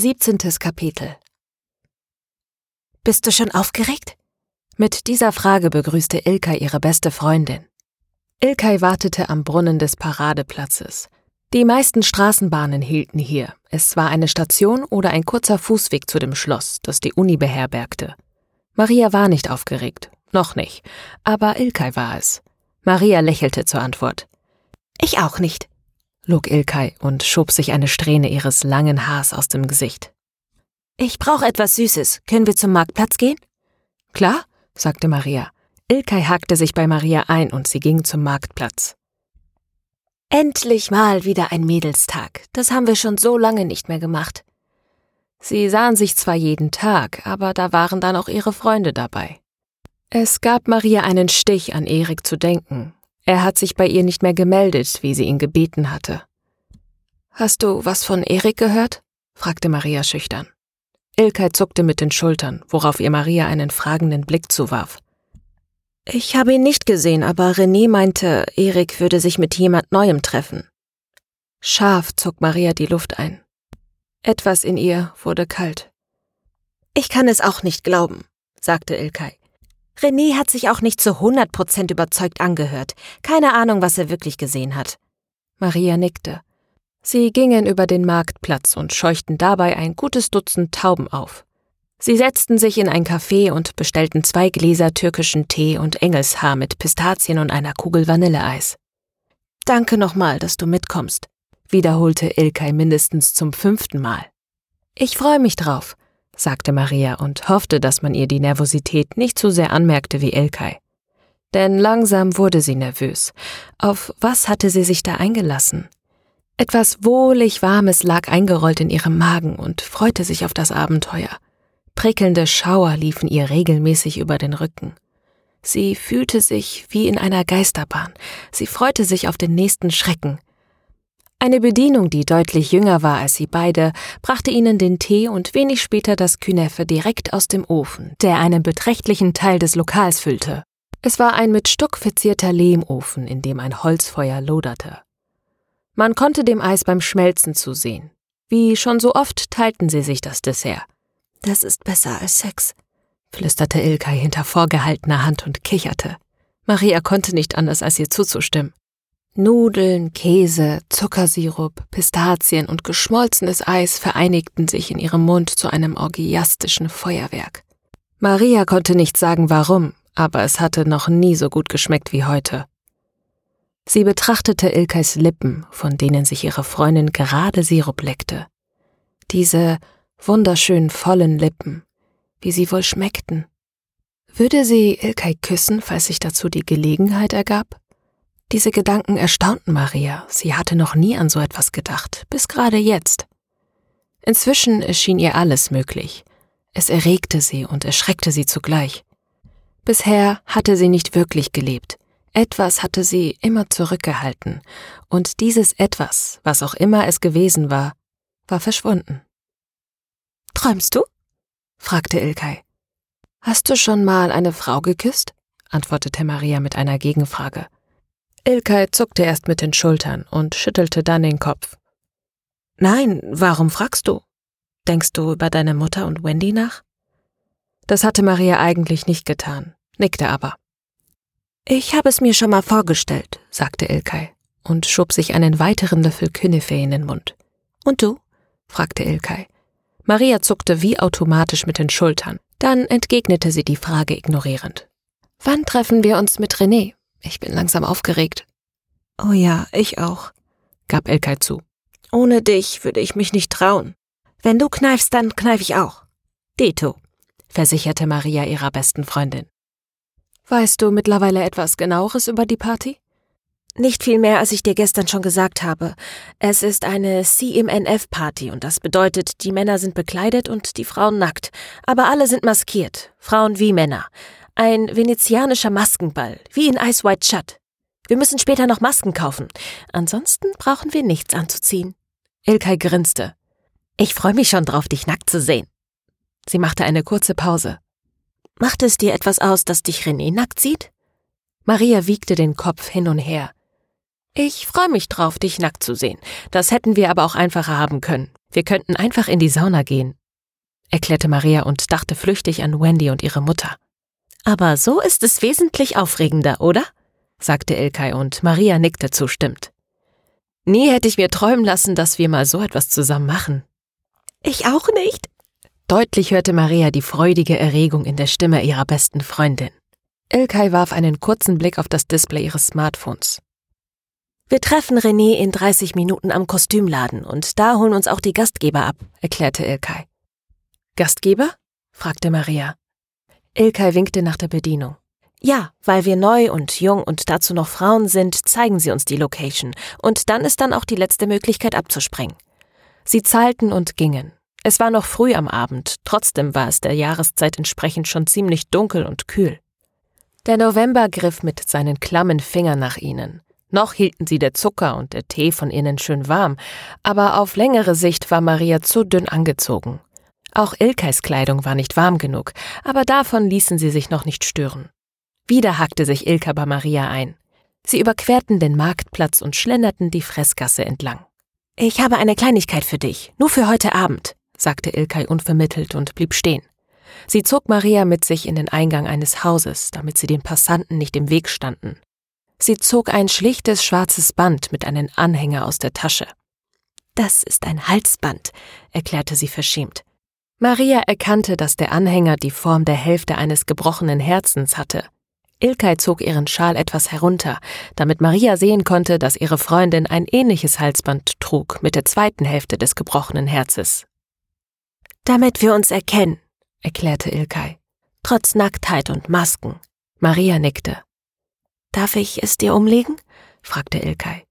17. Kapitel Bist du schon aufgeregt? Mit dieser Frage begrüßte Ilkay ihre beste Freundin. Ilkay wartete am Brunnen des Paradeplatzes. Die meisten Straßenbahnen hielten hier. Es war eine Station oder ein kurzer Fußweg zu dem Schloss, das die Uni beherbergte. Maria war nicht aufgeregt, noch nicht, aber Ilkay war es. Maria lächelte zur Antwort. Ich auch nicht, log Ilkay und schob sich eine Strähne ihres langen Haars aus dem Gesicht. Ich brauche etwas Süßes. Können wir zum Marktplatz gehen? Klar, sagte Maria. Ilkay hakte sich bei Maria ein und sie ging zum Marktplatz. Endlich mal wieder ein Mädelstag. Das haben wir schon so lange nicht mehr gemacht. Sie sahen sich zwar jeden Tag, aber da waren dann auch ihre Freunde dabei. Es gab Maria einen Stich, an Erik zu denken. Er hat sich bei ihr nicht mehr gemeldet, wie sie ihn gebeten hatte. Hast du was von Erik gehört? fragte Maria schüchtern. Ilkay zuckte mit den Schultern, worauf ihr Maria einen fragenden Blick zuwarf. Ich habe ihn nicht gesehen, aber René meinte, Erik würde sich mit jemand Neuem treffen. Scharf zog Maria die Luft ein. Etwas in ihr wurde kalt. Ich kann es auch nicht glauben, sagte Ilkay. René hat sich auch nicht zu hundert Prozent überzeugt angehört. Keine Ahnung, was er wirklich gesehen hat. Maria nickte. Sie gingen über den Marktplatz und scheuchten dabei ein gutes Dutzend Tauben auf. Sie setzten sich in ein Café und bestellten zwei Gläser türkischen Tee und Engelshaar mit Pistazien und einer Kugel Vanilleeis. Danke nochmal, dass du mitkommst, wiederholte Ilkay mindestens zum fünften Mal. Ich freue mich drauf sagte Maria und hoffte, dass man ihr die Nervosität nicht so sehr anmerkte wie Elkay. Denn langsam wurde sie nervös. Auf was hatte sie sich da eingelassen? Etwas wohlig Warmes lag eingerollt in ihrem Magen und freute sich auf das Abenteuer. Prickelnde Schauer liefen ihr regelmäßig über den Rücken. Sie fühlte sich wie in einer Geisterbahn. Sie freute sich auf den nächsten Schrecken, eine Bedienung, die deutlich jünger war als sie beide, brachte ihnen den Tee und wenig später das Küneffe direkt aus dem Ofen, der einen beträchtlichen Teil des Lokals füllte. Es war ein mit Stuck verzierter Lehmofen, in dem ein Holzfeuer loderte. Man konnte dem Eis beim Schmelzen zusehen. Wie schon so oft teilten sie sich das Dessert. Das ist besser als Sex, flüsterte Ilkay hinter vorgehaltener Hand und kicherte. Maria konnte nicht anders, als ihr zuzustimmen. Nudeln, Käse, Zuckersirup, Pistazien und geschmolzenes Eis vereinigten sich in ihrem Mund zu einem orgiastischen Feuerwerk. Maria konnte nicht sagen warum, aber es hatte noch nie so gut geschmeckt wie heute. Sie betrachtete Ilkais Lippen, von denen sich ihre Freundin gerade Sirup leckte. Diese wunderschön vollen Lippen, wie sie wohl schmeckten. Würde sie Ilkay küssen, falls sich dazu die Gelegenheit ergab? Diese Gedanken erstaunten Maria, sie hatte noch nie an so etwas gedacht, bis gerade jetzt. Inzwischen erschien ihr alles möglich. Es erregte sie und erschreckte sie zugleich. Bisher hatte sie nicht wirklich gelebt. Etwas hatte sie immer zurückgehalten, und dieses etwas, was auch immer es gewesen war, war verschwunden. Träumst du? fragte Ilkay. Hast du schon mal eine Frau geküsst? antwortete Maria mit einer Gegenfrage. Ilkay zuckte erst mit den Schultern und schüttelte dann den Kopf. Nein, warum fragst du? Denkst du über deine Mutter und Wendy nach? Das hatte Maria eigentlich nicht getan, nickte aber. Ich habe es mir schon mal vorgestellt, sagte Ilkay und schob sich einen weiteren Löffel Künefe in den Mund. Und du? fragte Ilkay. Maria zuckte wie automatisch mit den Schultern. Dann entgegnete sie die Frage ignorierend. Wann treffen wir uns mit René? Ich bin langsam aufgeregt. Oh ja, ich auch, gab Elkay zu. Ohne dich würde ich mich nicht trauen. Wenn du kneifst, dann kneif ich auch. Dito, versicherte Maria ihrer besten Freundin. Weißt du mittlerweile etwas genaueres über die Party? Nicht viel mehr, als ich dir gestern schon gesagt habe. Es ist eine CMNF-Party und das bedeutet, die Männer sind bekleidet und die Frauen nackt. Aber alle sind maskiert, Frauen wie Männer. Ein venezianischer Maskenball, wie in Ice White Shut. Wir müssen später noch Masken kaufen. Ansonsten brauchen wir nichts anzuziehen. Ilkay grinste. Ich freue mich schon drauf, dich nackt zu sehen. Sie machte eine kurze Pause. Macht es dir etwas aus, dass dich René nackt sieht? Maria wiegte den Kopf hin und her. Ich freue mich drauf, dich nackt zu sehen. Das hätten wir aber auch einfacher haben können. Wir könnten einfach in die Sauna gehen, erklärte Maria und dachte flüchtig an Wendy und ihre Mutter. Aber so ist es wesentlich aufregender, oder? sagte Ilkay und Maria nickte zustimmt. Nie hätte ich mir träumen lassen, dass wir mal so etwas zusammen machen. Ich auch nicht. Deutlich hörte Maria die freudige Erregung in der Stimme ihrer besten Freundin. Ilkay warf einen kurzen Blick auf das Display ihres Smartphones. Wir treffen René in 30 Minuten am Kostümladen und da holen uns auch die Gastgeber ab, erklärte Ilkay. Gastgeber? fragte Maria. Ilkay winkte nach der Bedienung. Ja, weil wir neu und jung und dazu noch Frauen sind, zeigen sie uns die Location. Und dann ist dann auch die letzte Möglichkeit abzuspringen. Sie zahlten und gingen. Es war noch früh am Abend, trotzdem war es der Jahreszeit entsprechend schon ziemlich dunkel und kühl. Der November griff mit seinen klammen Fingern nach ihnen. Noch hielten sie der Zucker und der Tee von innen schön warm, aber auf längere Sicht war Maria zu dünn angezogen. Auch Ilkais Kleidung war nicht warm genug, aber davon ließen sie sich noch nicht stören. Wieder hackte sich Ilka bei Maria ein. Sie überquerten den Marktplatz und schlenderten die Fressgasse entlang. Ich habe eine Kleinigkeit für dich, nur für heute Abend, sagte Ilkay unvermittelt und blieb stehen. Sie zog Maria mit sich in den Eingang eines Hauses, damit sie den Passanten nicht im Weg standen. Sie zog ein schlichtes schwarzes Band mit einem Anhänger aus der Tasche. Das ist ein Halsband, erklärte sie verschämt. Maria erkannte, dass der Anhänger die Form der Hälfte eines gebrochenen Herzens hatte. Ilkay zog ihren Schal etwas herunter, damit Maria sehen konnte, dass ihre Freundin ein ähnliches Halsband trug mit der zweiten Hälfte des gebrochenen Herzes. Damit wir uns erkennen, erklärte Ilkay. Trotz Nacktheit und Masken. Maria nickte. Darf ich es dir umlegen? fragte Ilkay.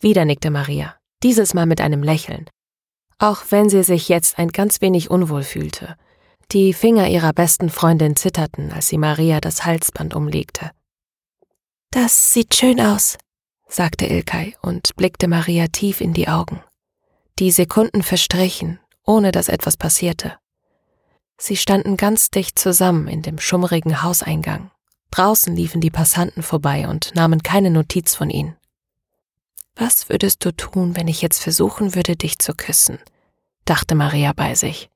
Wieder nickte Maria, dieses Mal mit einem Lächeln. Auch wenn sie sich jetzt ein ganz wenig unwohl fühlte. Die Finger ihrer besten Freundin zitterten, als sie Maria das Halsband umlegte. Das sieht schön aus, sagte Ilkay und blickte Maria tief in die Augen. Die Sekunden verstrichen, ohne dass etwas passierte. Sie standen ganz dicht zusammen in dem schummrigen Hauseingang. Draußen liefen die Passanten vorbei und nahmen keine Notiz von ihnen. Was würdest du tun, wenn ich jetzt versuchen würde, dich zu küssen? dachte Maria bei sich.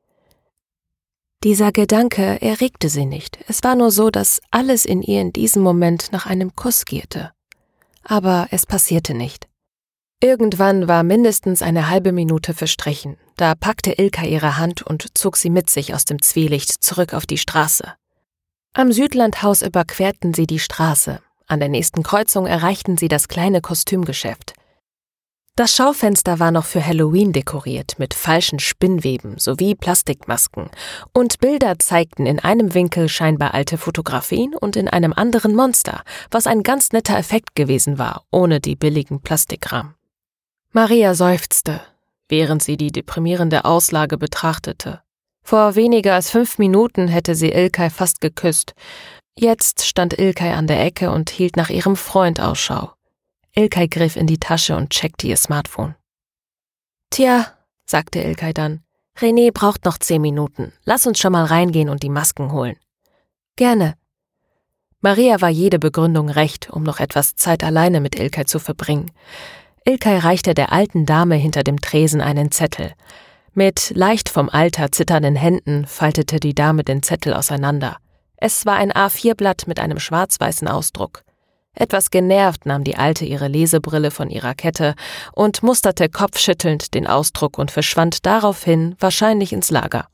Dieser Gedanke erregte sie nicht. Es war nur so, dass alles in ihr in diesem Moment nach einem Kuss gierte. Aber es passierte nicht. Irgendwann war mindestens eine halbe Minute verstrichen. Da packte Ilka ihre Hand und zog sie mit sich aus dem Zwielicht zurück auf die Straße. Am Südlandhaus überquerten sie die Straße. An der nächsten Kreuzung erreichten sie das kleine Kostümgeschäft. Das Schaufenster war noch für Halloween dekoriert mit falschen Spinnweben sowie Plastikmasken, und Bilder zeigten in einem Winkel scheinbar alte Fotografien und in einem anderen Monster, was ein ganz netter Effekt gewesen war, ohne die billigen Plastikrahmen. Maria seufzte, während sie die deprimierende Auslage betrachtete. Vor weniger als fünf Minuten hätte sie Ilkay fast geküsst. Jetzt stand Ilkay an der Ecke und hielt nach ihrem Freund Ausschau. Ilkay griff in die Tasche und checkte ihr Smartphone. Tja, sagte Ilkay dann, René braucht noch zehn Minuten. Lass uns schon mal reingehen und die Masken holen. Gerne. Maria war jede Begründung recht, um noch etwas Zeit alleine mit Ilkay zu verbringen. Ilkay reichte der alten Dame hinter dem Tresen einen Zettel. Mit leicht vom Alter zitternden Händen faltete die Dame den Zettel auseinander. Es war ein A4-Blatt mit einem schwarz-weißen Ausdruck. Etwas genervt nahm die Alte ihre Lesebrille von ihrer Kette und musterte kopfschüttelnd den Ausdruck und verschwand daraufhin wahrscheinlich ins Lager.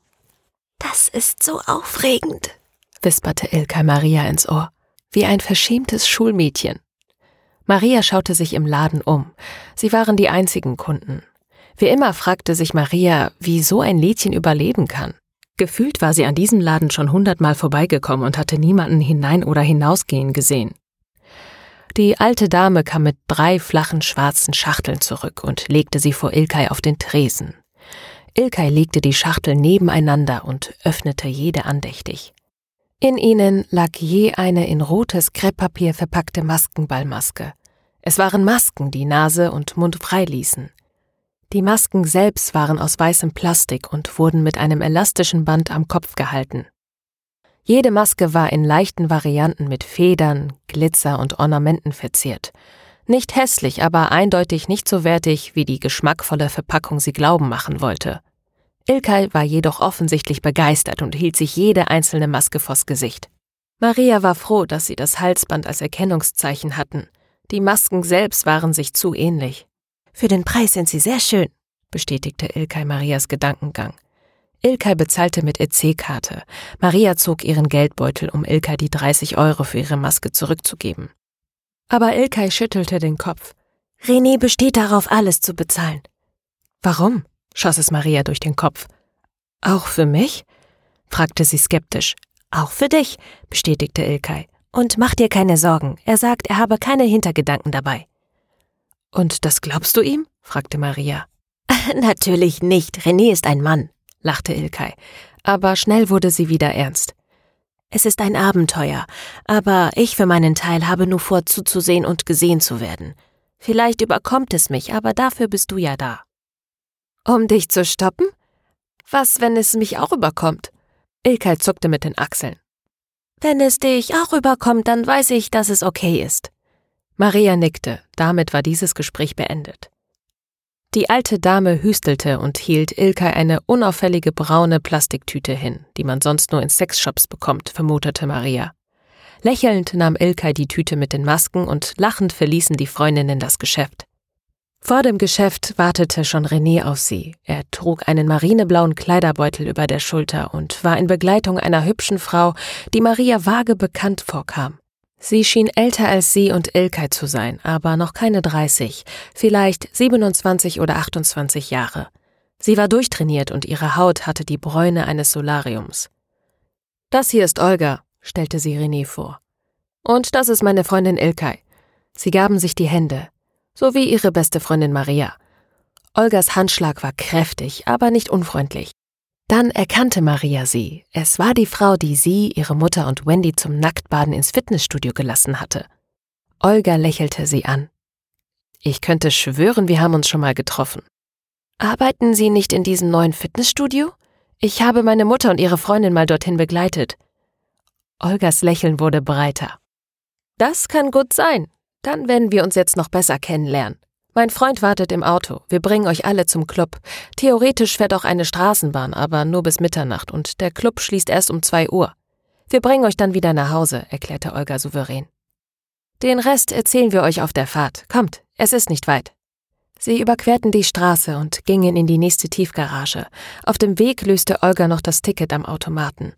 Das ist so aufregend, wisperte Ilka Maria ins Ohr, wie ein verschämtes Schulmädchen. Maria schaute sich im Laden um. Sie waren die einzigen Kunden. Wie immer fragte sich Maria, wie so ein Lädchen überleben kann. Gefühlt war sie an diesem Laden schon hundertmal vorbeigekommen und hatte niemanden hinein oder hinausgehen gesehen. Die alte Dame kam mit drei flachen schwarzen Schachteln zurück und legte sie vor Ilkay auf den Tresen. Ilkay legte die Schachtel nebeneinander und öffnete jede andächtig. In ihnen lag je eine in rotes Krepppapier verpackte Maskenballmaske. Es waren Masken, die Nase und Mund frei ließen. Die Masken selbst waren aus weißem Plastik und wurden mit einem elastischen Band am Kopf gehalten. Jede Maske war in leichten Varianten mit Federn, Glitzer und Ornamenten verziert. Nicht hässlich, aber eindeutig nicht so wertig, wie die geschmackvolle Verpackung sie glauben machen wollte. Ilkay war jedoch offensichtlich begeistert und hielt sich jede einzelne Maske vors Gesicht. Maria war froh, dass sie das Halsband als Erkennungszeichen hatten. Die Masken selbst waren sich zu ähnlich. Für den Preis sind sie sehr schön, bestätigte Ilkay Marias Gedankengang. Ilkay bezahlte mit EC-Karte. Maria zog ihren Geldbeutel, um Ilkay die 30 Euro für ihre Maske zurückzugeben. Aber Ilkay schüttelte den Kopf. René besteht darauf, alles zu bezahlen. Warum? schoss es Maria durch den Kopf. Auch für mich? fragte sie skeptisch. Auch für dich, bestätigte Ilkay. Und mach dir keine Sorgen, er sagt, er habe keine Hintergedanken dabei. Und das glaubst du ihm? fragte Maria. Natürlich nicht, René ist ein Mann, lachte Ilkay. Aber schnell wurde sie wieder ernst. Es ist ein Abenteuer, aber ich für meinen Teil habe nur vor, zuzusehen und gesehen zu werden. Vielleicht überkommt es mich, aber dafür bist du ja da. Um dich zu stoppen? Was, wenn es mich auch überkommt? Ilkay zuckte mit den Achseln. Wenn es dich auch überkommt, dann weiß ich, dass es okay ist. Maria nickte, damit war dieses Gespräch beendet. Die alte Dame hüstelte und hielt Ilkay eine unauffällige braune Plastiktüte hin, die man sonst nur in Sexshops bekommt, vermutete Maria. Lächelnd nahm Ilkay die Tüte mit den Masken und lachend verließen die Freundinnen das Geschäft. Vor dem Geschäft wartete schon René auf sie. Er trug einen marineblauen Kleiderbeutel über der Schulter und war in Begleitung einer hübschen Frau, die Maria vage bekannt vorkam. Sie schien älter als sie und Ilkay zu sein, aber noch keine 30, vielleicht 27 oder 28 Jahre. Sie war durchtrainiert und ihre Haut hatte die Bräune eines Solariums. Das hier ist Olga, stellte sie René vor. Und das ist meine Freundin Ilkay. Sie gaben sich die Hände sowie ihre beste Freundin Maria. Olgas Handschlag war kräftig, aber nicht unfreundlich. Dann erkannte Maria sie. Es war die Frau, die sie, ihre Mutter und Wendy zum Nacktbaden ins Fitnessstudio gelassen hatte. Olga lächelte sie an. Ich könnte schwören, wir haben uns schon mal getroffen. Arbeiten Sie nicht in diesem neuen Fitnessstudio? Ich habe meine Mutter und ihre Freundin mal dorthin begleitet. Olgas Lächeln wurde breiter. Das kann gut sein. Dann werden wir uns jetzt noch besser kennenlernen. Mein Freund wartet im Auto. Wir bringen euch alle zum Club. Theoretisch fährt auch eine Straßenbahn, aber nur bis Mitternacht und der Club schließt erst um zwei Uhr. Wir bringen euch dann wieder nach Hause, erklärte Olga souverän. Den Rest erzählen wir euch auf der Fahrt. Kommt, es ist nicht weit. Sie überquerten die Straße und gingen in die nächste Tiefgarage. Auf dem Weg löste Olga noch das Ticket am Automaten.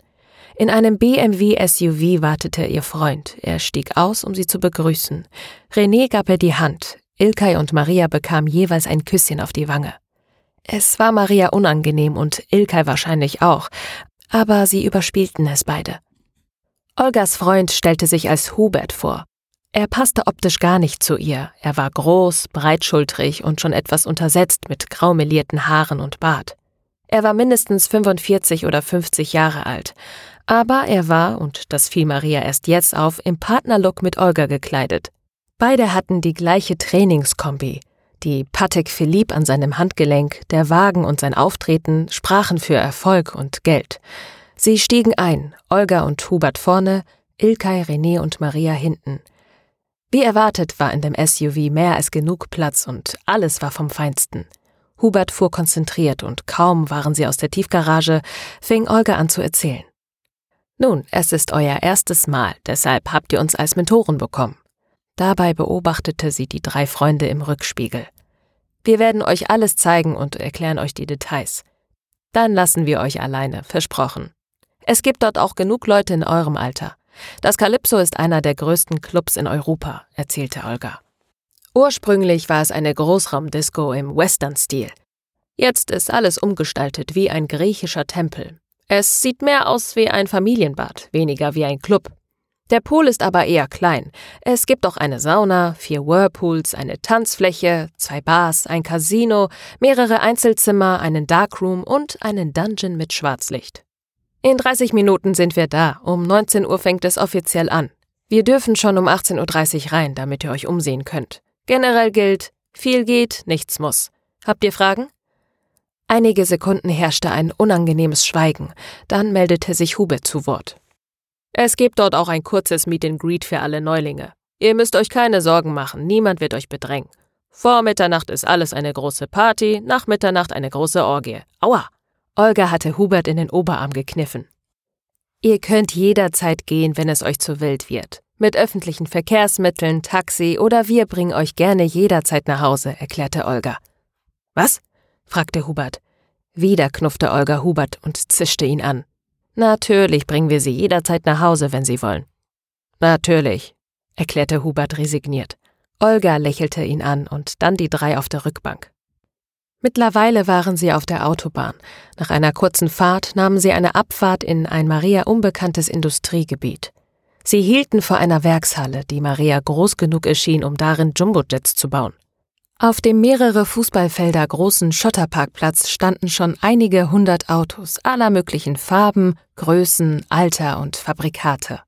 In einem BMW SUV wartete ihr Freund. Er stieg aus, um sie zu begrüßen. René gab ihr die Hand. Ilkay und Maria bekamen jeweils ein Küsschen auf die Wange. Es war Maria unangenehm und Ilkay wahrscheinlich auch, aber sie überspielten es beide. Olgas Freund stellte sich als Hubert vor. Er passte optisch gar nicht zu ihr. Er war groß, breitschultrig und schon etwas untersetzt mit graumelierten Haaren und Bart. Er war mindestens 45 oder 50 Jahre alt, aber er war, und das fiel Maria erst jetzt auf, im Partnerlook mit Olga gekleidet. Beide hatten die gleiche Trainingskombi. Die Patek Philippe an seinem Handgelenk, der Wagen und sein Auftreten sprachen für Erfolg und Geld. Sie stiegen ein, Olga und Hubert vorne, Ilkay, René und Maria hinten. Wie erwartet war in dem SUV mehr als genug Platz und alles war vom Feinsten. Hubert fuhr konzentriert und kaum waren sie aus der Tiefgarage, fing Olga an zu erzählen. Nun, es ist euer erstes Mal, deshalb habt ihr uns als Mentoren bekommen. Dabei beobachtete sie die drei Freunde im Rückspiegel. Wir werden euch alles zeigen und erklären euch die Details. Dann lassen wir euch alleine, versprochen. Es gibt dort auch genug Leute in eurem Alter. Das Calypso ist einer der größten Clubs in Europa, erzählte Olga. Ursprünglich war es eine Großraumdisco im Western-Stil. Jetzt ist alles umgestaltet wie ein griechischer Tempel es sieht mehr aus wie ein Familienbad, weniger wie ein Club. Der Pool ist aber eher klein. Es gibt auch eine Sauna, vier Whirlpools, eine Tanzfläche, zwei Bars, ein Casino, mehrere Einzelzimmer, einen Darkroom und einen Dungeon mit Schwarzlicht. In 30 Minuten sind wir da. Um 19 Uhr fängt es offiziell an. Wir dürfen schon um 18.30 Uhr rein, damit ihr euch umsehen könnt. Generell gilt, viel geht, nichts muss. Habt ihr Fragen? Einige Sekunden herrschte ein unangenehmes Schweigen, dann meldete sich Hubert zu Wort. Es gibt dort auch ein kurzes Meet and Greet für alle Neulinge. Ihr müsst euch keine Sorgen machen, niemand wird euch bedrängen. Vor Mitternacht ist alles eine große Party, nach Mitternacht eine große Orgie. Aua! Olga hatte Hubert in den Oberarm gekniffen. Ihr könnt jederzeit gehen, wenn es euch zu wild wird. Mit öffentlichen Verkehrsmitteln, Taxi oder wir bringen euch gerne jederzeit nach Hause, erklärte Olga. Was? fragte Hubert. Wieder knuffte Olga Hubert und zischte ihn an. Natürlich bringen wir Sie jederzeit nach Hause, wenn Sie wollen. Natürlich, erklärte Hubert resigniert. Olga lächelte ihn an und dann die drei auf der Rückbank. Mittlerweile waren sie auf der Autobahn. Nach einer kurzen Fahrt nahmen sie eine Abfahrt in ein Maria unbekanntes Industriegebiet. Sie hielten vor einer Werkshalle, die Maria groß genug erschien, um darin Jumbojets zu bauen. Auf dem mehrere Fußballfelder großen Schotterparkplatz standen schon einige hundert Autos aller möglichen Farben, Größen, Alter und Fabrikate.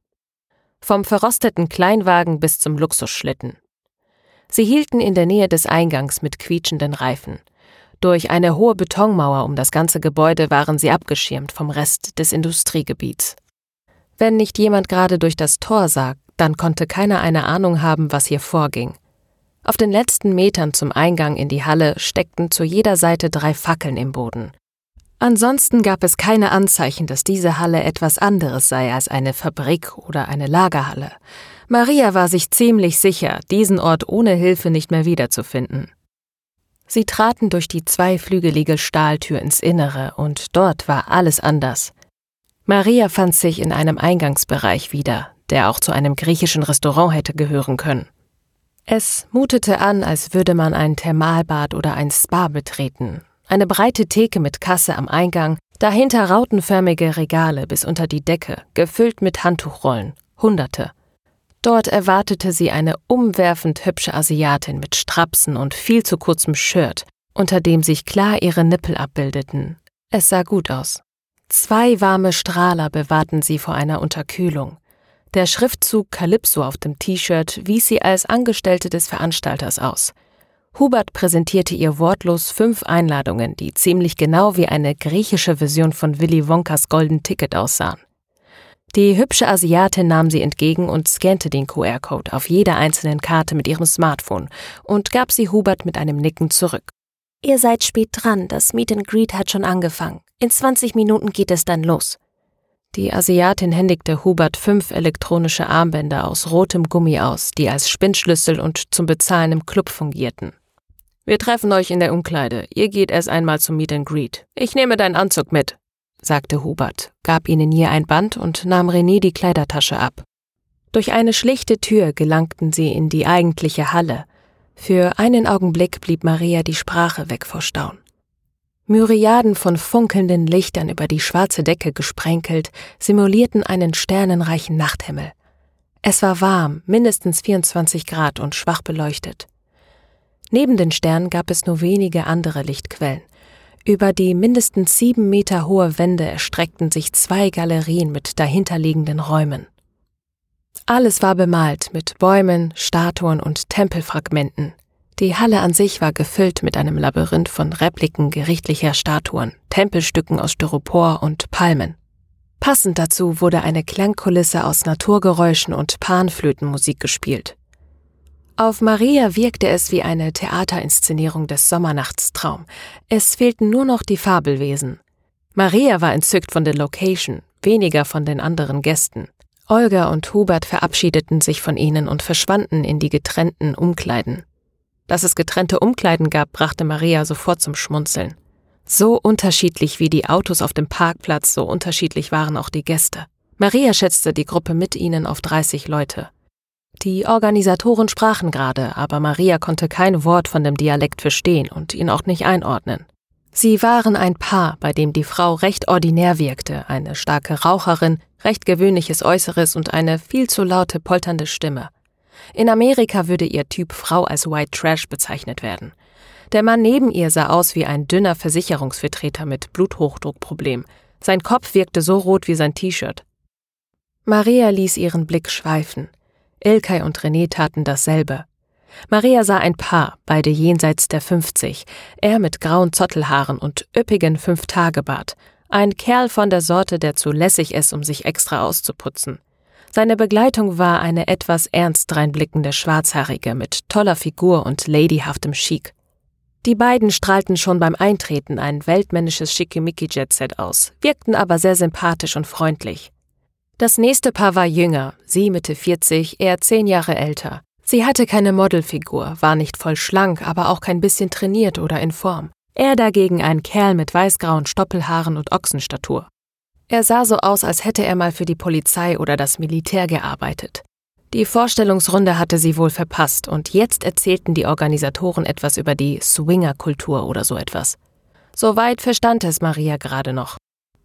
Vom verrosteten Kleinwagen bis zum Luxusschlitten. Sie hielten in der Nähe des Eingangs mit quietschenden Reifen. Durch eine hohe Betonmauer um das ganze Gebäude waren sie abgeschirmt vom Rest des Industriegebiets. Wenn nicht jemand gerade durch das Tor sah, dann konnte keiner eine Ahnung haben, was hier vorging. Auf den letzten Metern zum Eingang in die Halle steckten zu jeder Seite drei Fackeln im Boden. Ansonsten gab es keine Anzeichen, dass diese Halle etwas anderes sei als eine Fabrik oder eine Lagerhalle. Maria war sich ziemlich sicher, diesen Ort ohne Hilfe nicht mehr wiederzufinden. Sie traten durch die zweiflügelige Stahltür ins Innere, und dort war alles anders. Maria fand sich in einem Eingangsbereich wieder, der auch zu einem griechischen Restaurant hätte gehören können. Es mutete an, als würde man ein Thermalbad oder ein Spa betreten. Eine breite Theke mit Kasse am Eingang, dahinter rautenförmige Regale bis unter die Decke, gefüllt mit Handtuchrollen, Hunderte. Dort erwartete sie eine umwerfend hübsche Asiatin mit Strapsen und viel zu kurzem Shirt, unter dem sich klar ihre Nippel abbildeten. Es sah gut aus. Zwei warme Strahler bewahrten sie vor einer Unterkühlung. Der Schriftzug Calypso auf dem T-Shirt wies sie als Angestellte des Veranstalters aus. Hubert präsentierte ihr wortlos fünf Einladungen, die ziemlich genau wie eine griechische Version von Willy Wonkas Golden Ticket aussahen. Die hübsche Asiatin nahm sie entgegen und scannte den QR-Code auf jeder einzelnen Karte mit ihrem Smartphone und gab sie Hubert mit einem Nicken zurück. Ihr seid spät dran, das Meet and Greet hat schon angefangen. In 20 Minuten geht es dann los. Die Asiatin händigte Hubert fünf elektronische Armbänder aus rotem Gummi aus, die als Spinnschlüssel und zum Bezahlen im Club fungierten. Wir treffen euch in der Umkleide. Ihr geht erst einmal zum Meet and Greet. Ich nehme deinen Anzug mit, sagte Hubert, gab ihnen je ein Band und nahm René die Kleidertasche ab. Durch eine schlichte Tür gelangten sie in die eigentliche Halle. Für einen Augenblick blieb Maria die Sprache weg vor Staun. Myriaden von funkelnden Lichtern über die schwarze Decke gesprenkelt, simulierten einen sternenreichen Nachthimmel. Es war warm, mindestens 24 Grad und schwach beleuchtet. Neben den Sternen gab es nur wenige andere Lichtquellen. Über die mindestens sieben Meter hohe Wände erstreckten sich zwei Galerien mit dahinterliegenden Räumen. Alles war bemalt mit Bäumen, Statuen und Tempelfragmenten, die Halle an sich war gefüllt mit einem Labyrinth von Repliken gerichtlicher Statuen, Tempelstücken aus Styropor und Palmen. Passend dazu wurde eine Klangkulisse aus Naturgeräuschen und Panflötenmusik gespielt. Auf Maria wirkte es wie eine Theaterinszenierung des Sommernachtstraum. Es fehlten nur noch die Fabelwesen. Maria war entzückt von der Location, weniger von den anderen Gästen. Olga und Hubert verabschiedeten sich von ihnen und verschwanden in die getrennten Umkleiden. Dass es getrennte Umkleiden gab, brachte Maria sofort zum Schmunzeln. So unterschiedlich wie die Autos auf dem Parkplatz, so unterschiedlich waren auch die Gäste. Maria schätzte die Gruppe mit ihnen auf 30 Leute. Die Organisatoren sprachen gerade, aber Maria konnte kein Wort von dem Dialekt verstehen und ihn auch nicht einordnen. Sie waren ein Paar, bei dem die Frau recht ordinär wirkte, eine starke Raucherin, recht gewöhnliches Äußeres und eine viel zu laute polternde Stimme. In Amerika würde ihr Typ Frau als White Trash bezeichnet werden. Der Mann neben ihr sah aus wie ein dünner Versicherungsvertreter mit Bluthochdruckproblem. Sein Kopf wirkte so rot wie sein T-Shirt. Maria ließ ihren Blick schweifen. Ilkay und René taten dasselbe. Maria sah ein Paar, beide jenseits der 50, er mit grauen Zottelhaaren und üppigen Fünf-Tage-Bart, ein Kerl von der Sorte, der zu lässig ist, um sich extra auszuputzen. Seine Begleitung war eine etwas ernst reinblickende Schwarzhaarige mit toller Figur und ladyhaftem Chic. Die beiden strahlten schon beim Eintreten ein weltmännisches Schickimicki-Jetset aus, wirkten aber sehr sympathisch und freundlich. Das nächste Paar war jünger, sie Mitte 40, er zehn Jahre älter. Sie hatte keine Modelfigur, war nicht voll schlank, aber auch kein bisschen trainiert oder in Form. Er dagegen ein Kerl mit weißgrauen Stoppelhaaren und Ochsenstatur. Er sah so aus, als hätte er mal für die Polizei oder das Militär gearbeitet. Die Vorstellungsrunde hatte sie wohl verpasst und jetzt erzählten die Organisatoren etwas über die Swingerkultur oder so etwas. Soweit verstand es Maria gerade noch.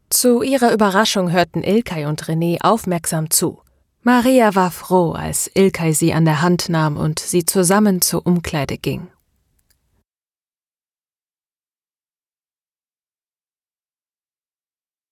Zu ihrer Überraschung hörten Ilkay und René aufmerksam zu. Maria war froh, als Ilkay sie an der Hand nahm und sie zusammen zur Umkleide ging.